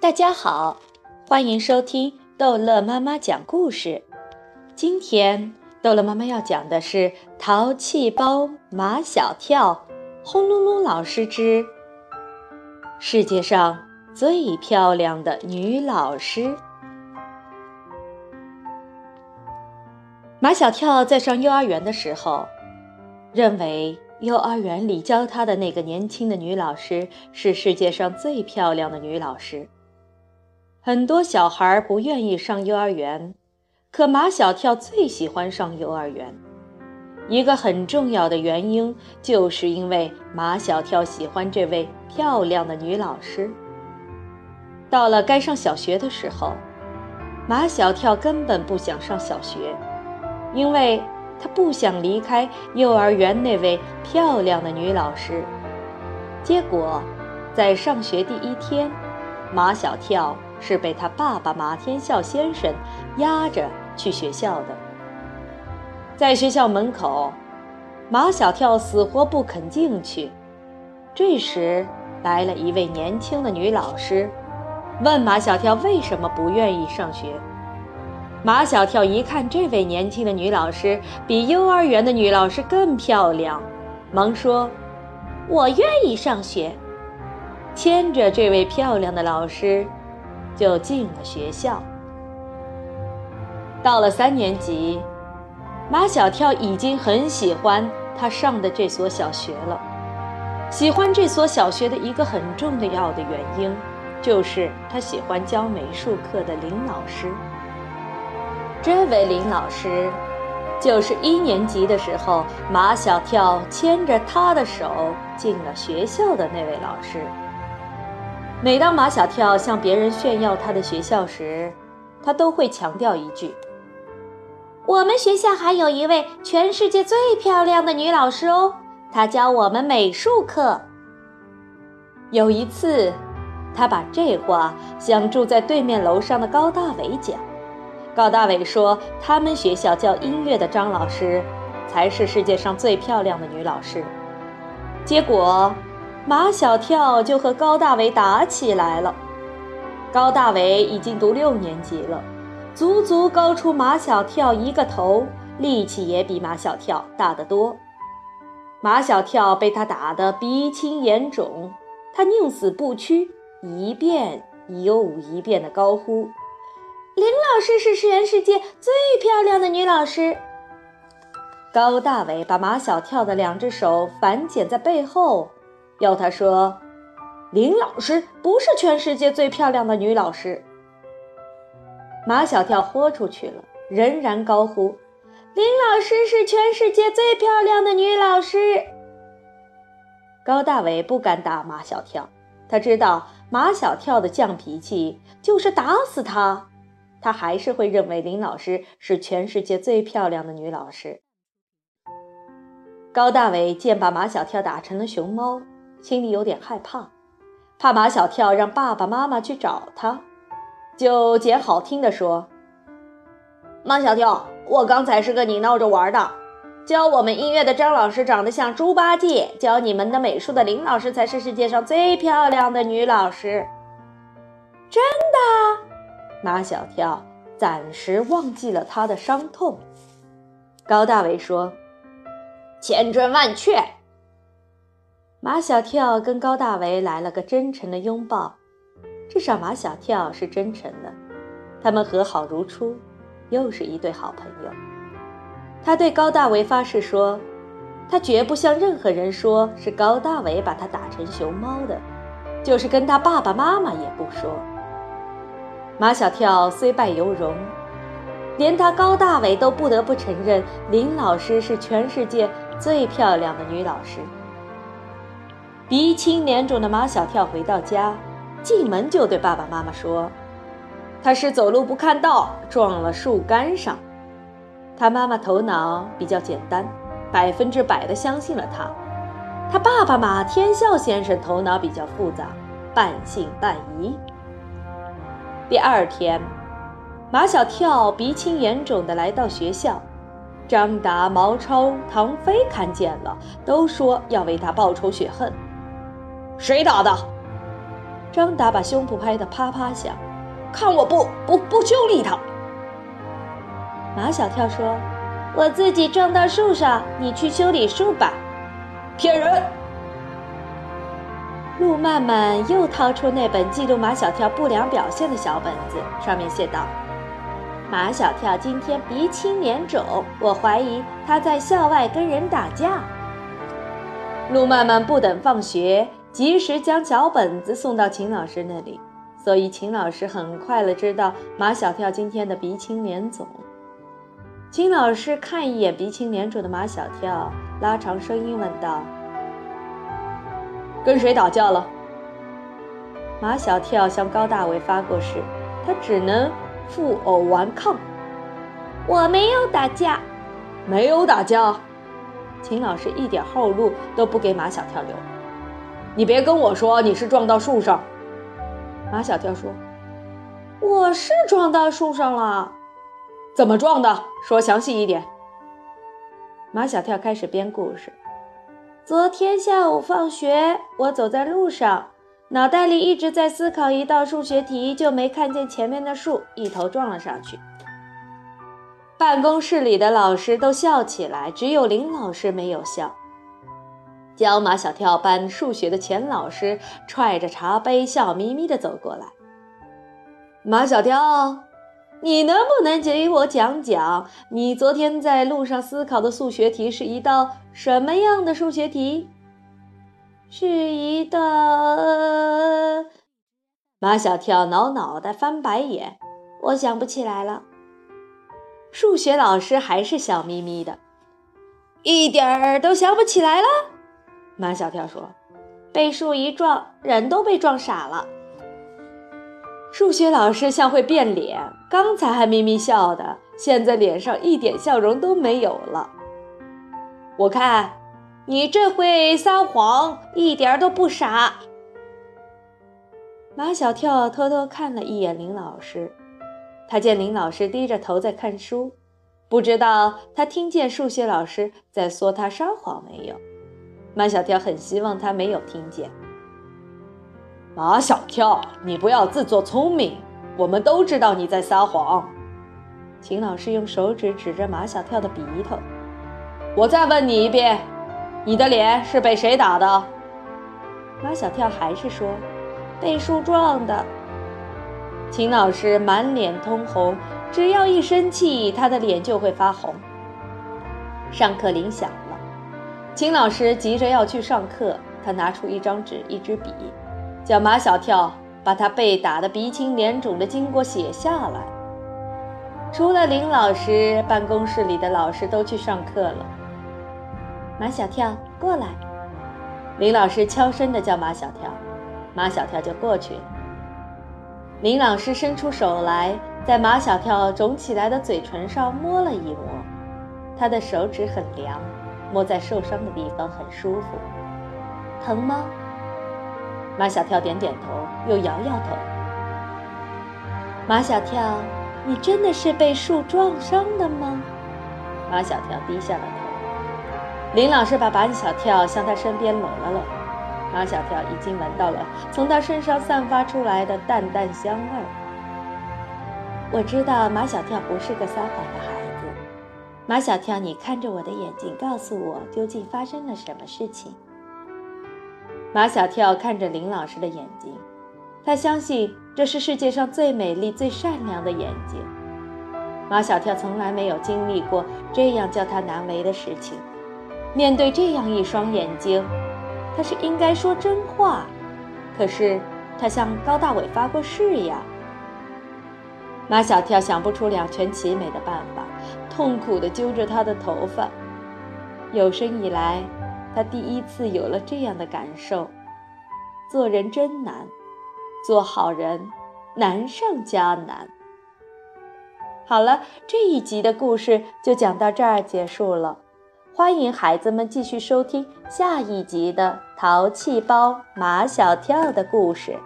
大家好，欢迎收听逗乐妈妈讲故事。今天逗乐妈妈要讲的是《淘气包马小跳》，轰隆隆老师之世界上最漂亮的女老师。马小跳在上幼儿园的时候，认为幼儿园里教他的那个年轻的女老师是世界上最漂亮的女老师。很多小孩不愿意上幼儿园，可马小跳最喜欢上幼儿园。一个很重要的原因，就是因为马小跳喜欢这位漂亮的女老师。到了该上小学的时候，马小跳根本不想上小学，因为他不想离开幼儿园那位漂亮的女老师。结果，在上学第一天，马小跳。是被他爸爸马天笑先生押着去学校的。在学校门口，马小跳死活不肯进去。这时，来了一位年轻的女老师，问马小跳为什么不愿意上学。马小跳一看这位年轻的女老师比幼儿园的女老师更漂亮，忙说：“我愿意上学。”牵着这位漂亮的老师。就进了学校。到了三年级，马小跳已经很喜欢他上的这所小学了。喜欢这所小学的一个很重要的原因，就是他喜欢教美术课的林老师。这位林老师，就是一年级的时候马小跳牵着他的手进了学校的那位老师。每当马小跳向别人炫耀他的学校时，他都会强调一句：“我们学校还有一位全世界最漂亮的女老师哦，她教我们美术课。”有一次，他把这话向住在对面楼上的高大伟讲。高大伟说：“他们学校教音乐的张老师，才是世界上最漂亮的女老师。”结果。马小跳就和高大伟打起来了。高大伟已经读六年级了，足足高出马小跳一个头，力气也比马小跳大得多。马小跳被他打得鼻青眼肿，他宁死不屈，一遍又一遍地高呼：“林老师是全世界最漂亮的女老师。”高大伟把马小跳的两只手反剪在背后。要他说：“林老师不是全世界最漂亮的女老师。”马小跳豁出去了，仍然高呼：“林老师是全世界最漂亮的女老师。”高大伟不敢打马小跳，他知道马小跳的犟脾气，就是打死他，他还是会认为林老师是全世界最漂亮的女老师。高大伟见把马小跳打成了熊猫。心里有点害怕，怕马小跳让爸爸妈妈去找他，就捡好听的说：“马小跳，我刚才是跟你闹着玩的。教我们音乐的张老师长得像猪八戒，教你们的美术的林老师才是世界上最漂亮的女老师。”真的？马小跳暂时忘记了他的伤痛。高大伟说：“千真万确。”马小跳跟高大伟来了个真诚的拥抱，至少马小跳是真诚的。他们和好如初，又是一对好朋友。他对高大伟发誓说，他绝不向任何人说是高大伟把他打成熊猫的，就是跟他爸爸妈妈也不说。马小跳虽败犹荣，连他高大伟都不得不承认林老师是全世界最漂亮的女老师。鼻青脸肿的马小跳回到家，进门就对爸爸妈妈说：“他是走路不看道，撞了树干上。”他妈妈头脑比较简单，百分之百的相信了他。他爸爸马天笑先生头脑比较复杂，半信半疑。第二天，马小跳鼻青眼肿的来到学校，张达、毛超、唐飞看见了，都说要为他报仇雪恨。谁打的？张达把胸脯拍得啪啪响，看我不不不修理他。马小跳说：“我自己撞到树上，你去修理树吧。”骗人！陆曼曼又掏出那本记录马小跳不良表现的小本子，上面写道：“马小跳今天鼻青脸肿，我怀疑他在校外跟人打架。”陆曼曼不等放学，及时将小本子送到秦老师那里，所以秦老师很快了知道马小跳今天的鼻青脸肿。秦老师看一眼鼻青脸肿的马小跳。拉长声音问道：“跟谁打架了？”马小跳向高大伟发过誓，他只能负偶顽抗。我没有打架，没有打架。秦老师一点后路都不给马小跳留。你别跟我说你是撞到树上。马小跳说：“我是撞到树上了。怎么撞的？说详细一点。”马小跳开始编故事。昨天下午放学，我走在路上，脑袋里一直在思考一道数学题，就没看见前面的树，一头撞了上去。办公室里的老师都笑起来，只有林老师没有笑。教马小跳班数学的钱老师揣着茶杯，笑眯眯地走过来。马小跳。你能不能给我讲讲，你昨天在路上思考的数学题是一道什么样的数学题？是一道……马小跳挠脑袋翻白眼，我想不起来了。数学老师还是笑眯眯的，一点儿都想不起来了。马小跳说：“被树一撞，人都被撞傻了。”数学老师像会变脸，刚才还咪咪笑的，现在脸上一点笑容都没有了。我看，你这会撒谎，一点都不傻。马小跳偷偷看了一眼林老师，他见林老师低着头在看书，不知道他听见数学老师在说他撒谎没有。马小跳很希望他没有听见。马小跳，你不要自作聪明，我们都知道你在撒谎。秦老师用手指指着马小跳的鼻头。我再问你一遍，你的脸是被谁打的？马小跳还是说被树撞的。秦老师满脸通红，只要一生气，他的脸就会发红。上课铃响，秦老师急着要去上课，他拿出一张纸，一支笔。叫马小跳把他被打得鼻青脸肿的经过写下来。除了林老师，办公室里的老师都去上课了。马小跳，过来！林老师悄声地叫马小跳，马小跳就过去了。林老师伸出手来，在马小跳肿起来的嘴唇上摸了一摸，他的手指很凉，摸在受伤的地方很舒服。疼吗？马小跳点点头，又摇摇头。马小跳，你真的是被树撞伤的吗？马小跳低下了头。林老师把马小跳向他身边搂了搂。马小跳已经闻到了从他身上散发出来的淡淡香味。我知道马小跳不是个撒谎的孩子。马小跳，你看着我的眼睛，告诉我究竟发生了什么事情。马小跳看着林老师的眼睛，他相信这是世界上最美丽、最善良的眼睛。马小跳从来没有经历过这样叫他难为的事情。面对这样一双眼睛，他是应该说真话，可是他向高大伟发过誓呀。马小跳想不出两全其美的办法，痛苦地揪着他的头发。有生以来。他第一次有了这样的感受：做人真难，做好人难上加难。好了，这一集的故事就讲到这儿结束了。欢迎孩子们继续收听下一集的《淘气包马小跳》的故事。